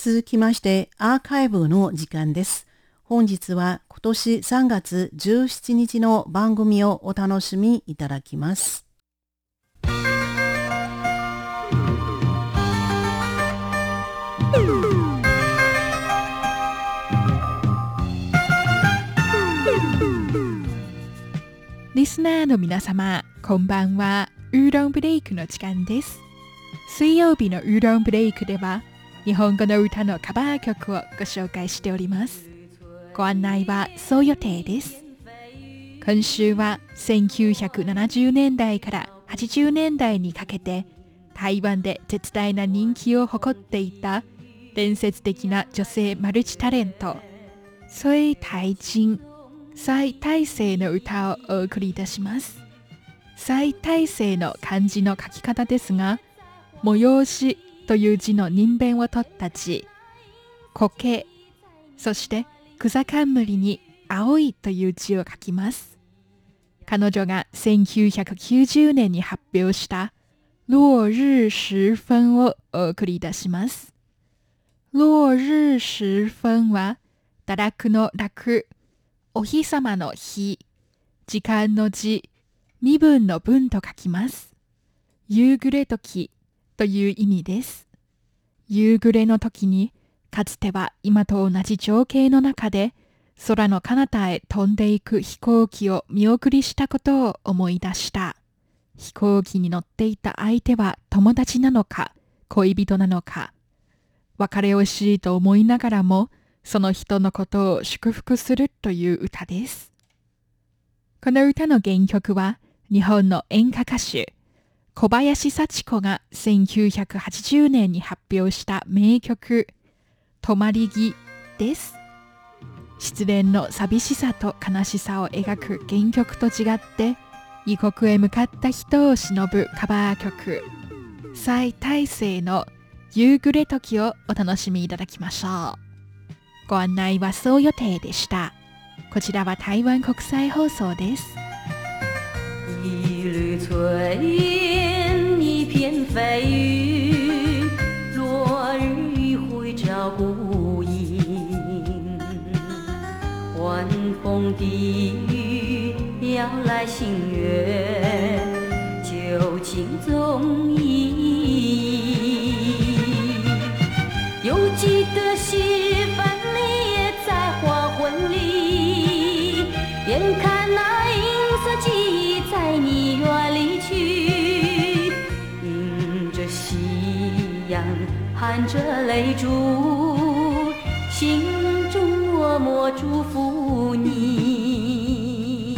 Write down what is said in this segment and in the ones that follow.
続きましてアーカイブの時間です。本日は今年3月17日の番組をお楽しみいただきます。リスナーの皆様、こんばんは。ウーロンブレイクの時間です。水曜日のウーロンブレイクでは、日本語の歌のカバー曲をご紹介しております。ご案内はそう予定です。今週は1970年代から80年代にかけて台湾で絶大な人気を誇っていた伝説的な女性マルチタレント、隋大人最大生の歌をお送りいたします。最大生の漢字の書き方ですが、催しという字の人弁を取った字、苔、そして草冠に青いという字を書きます。彼女が1990年に発表した落日時分をお送り出します。落日時分は堕落の楽、お日様の日、時間の字、身分の分と書きます。夕暮れ時という意味です。夕暮れの時に、かつては今と同じ情景の中で、空の彼方へ飛んでいく飛行機を見送りしたことを思い出した。飛行機に乗っていた相手は友達なのか、恋人なのか。別れ惜しいと思いながらも、その人のことを祝福するという歌です。この歌の原曲は日本の演歌歌手小林幸子が1980年に発表した名曲「止まり木」です。失恋の寂しさと悲しさを描く原曲と違って異国へ向かった人を忍ぶカバー曲最大生の夕暮れ時をお楽しみいただきましょう。ご案内はそう予定でした。こちらは台湾国際放送です。孤影。晚风低语，要来新月，旧情踪影。犹记得西风里在黄昏里。眼看那银色记忆在你远离去，迎着夕阳，含着泪珠，心中默默祝福你。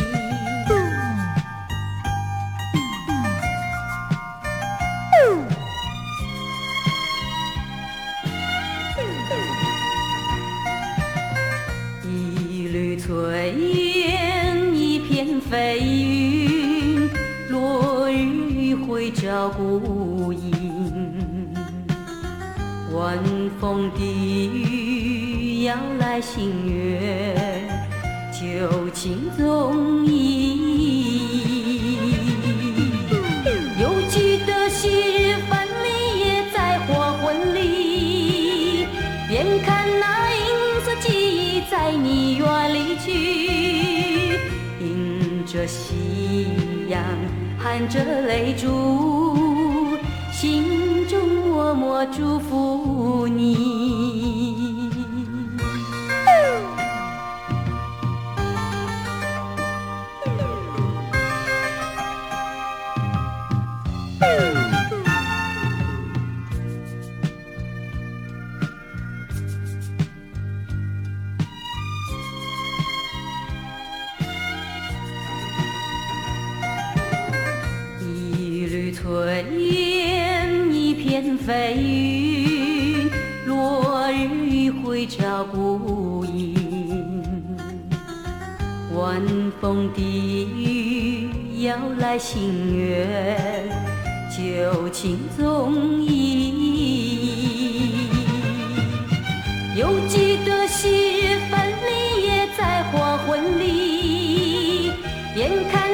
一缕炊烟，一片飞云，落日会照孤影。晚风低语，要来新月，旧情踪影。犹记得昔日分离，也在黄昏里，便看那银色记忆在你远离去。迎着夕阳，含着泪珠，心中默默祝福你。飞云，落日余晖照孤影。晚风低语，摇来心愿，旧情踪影。犹记得昔日分离，也在黄昏里，眼看。